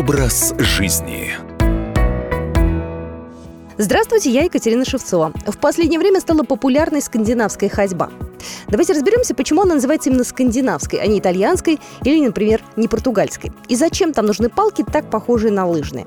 Образ жизни. Здравствуйте, я Екатерина Шевцова. В последнее время стала популярной скандинавская ходьба. Давайте разберемся, почему она называется именно скандинавской, а не итальянской или, например, не португальской. И зачем там нужны палки, так похожие на лыжные.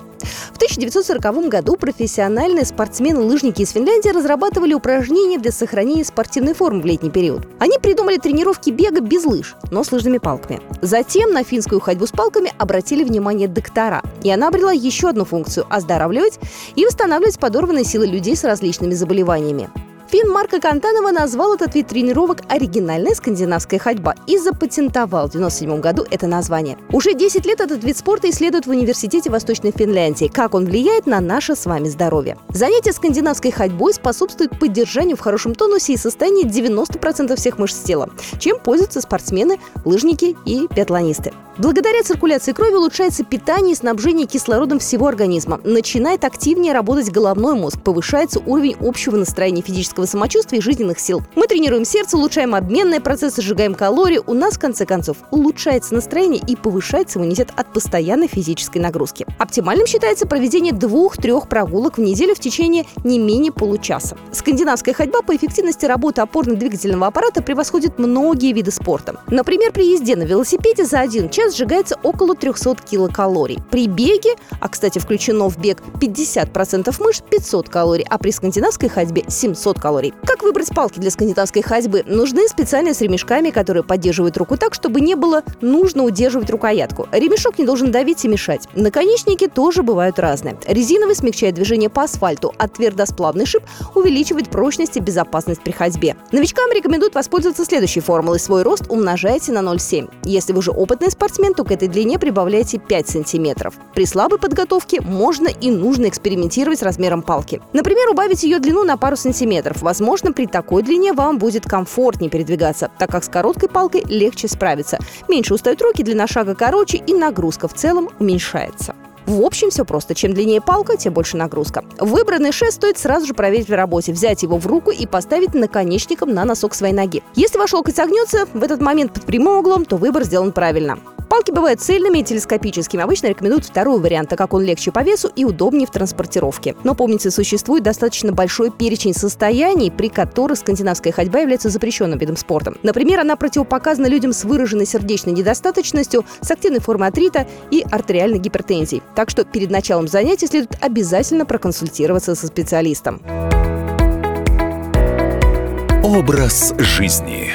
В 1940 году профессиональные спортсмены-лыжники из Финляндии разрабатывали упражнения для сохранения спортивной формы в летний период. Они придумали тренировки бега без лыж, но с лыжными палками. Затем на финскую ходьбу с палками обратили внимание доктора, и она обрела еще одну функцию – оздоравливать и восстанавливать подорванные силы людей с различными заболеваниями. Фин Марко Кантанова назвал этот вид тренировок «оригинальная скандинавская ходьба» и запатентовал в 1997 году это название. Уже 10 лет этот вид спорта исследуют в Университете Восточной Финляндии, как он влияет на наше с вами здоровье. Занятие скандинавской ходьбой способствует поддержанию в хорошем тонусе и состоянии 90% всех мышц тела, чем пользуются спортсмены, лыжники и биатлонисты. Благодаря циркуляции крови улучшается питание и снабжение кислородом всего организма. Начинает активнее работать головной мозг, повышается уровень общего настроения физического самочувствия и жизненных сил. Мы тренируем сердце, улучшаем обменные процессы, сжигаем калории. У нас, в конце концов, улучшается настроение и повышается иммунитет от постоянной физической нагрузки. Оптимальным считается проведение двух-трех прогулок в неделю в течение не менее получаса. Скандинавская ходьба по эффективности работы опорно-двигательного аппарата превосходит многие виды спорта. Например, при езде на велосипеде за один час сжигается около 300 килокалорий. При беге, а, кстати, включено в бег 50% мышц, 500 калорий, а при скандинавской ходьбе 700 калорий. Как выбрать палки для скандинавской ходьбы? Нужны специальные с ремешками, которые поддерживают руку так, чтобы не было нужно удерживать рукоятку. Ремешок не должен давить и мешать. Наконечники тоже бывают разные. Резиновый смягчает движение по асфальту, а твердосплавный шип увеличивает прочность и безопасность при ходьбе. Новичкам рекомендуют воспользоваться следующей формулой. Свой рост умножайте на 0,7. Если вы же опытный спортсмен, то к этой длине прибавляйте 5 сантиметров. При слабой подготовке можно и нужно экспериментировать с размером палки. Например, убавить ее длину на пару сантиметров. Возможно, при такой длине вам будет комфортнее передвигаться, так как с короткой палкой легче справиться. Меньше устают руки, длина шага короче и нагрузка в целом уменьшается. В общем, все просто. Чем длиннее палка, тем больше нагрузка. Выбранный шест стоит сразу же проверить в работе, взять его в руку и поставить наконечником на носок своей ноги. Если ваш локоть согнется в этот момент под прямым углом, то выбор сделан правильно. Палки бывают цельными и телескопическими. Обычно рекомендуют второй вариант, так как он легче по весу и удобнее в транспортировке. Но помните, существует достаточно большой перечень состояний, при которых скандинавская ходьба является запрещенным видом спорта. Например, она противопоказана людям с выраженной сердечной недостаточностью, с активной формой артрита и артериальной гипертензией. Так что перед началом занятий следует обязательно проконсультироваться со специалистом. Образ жизни.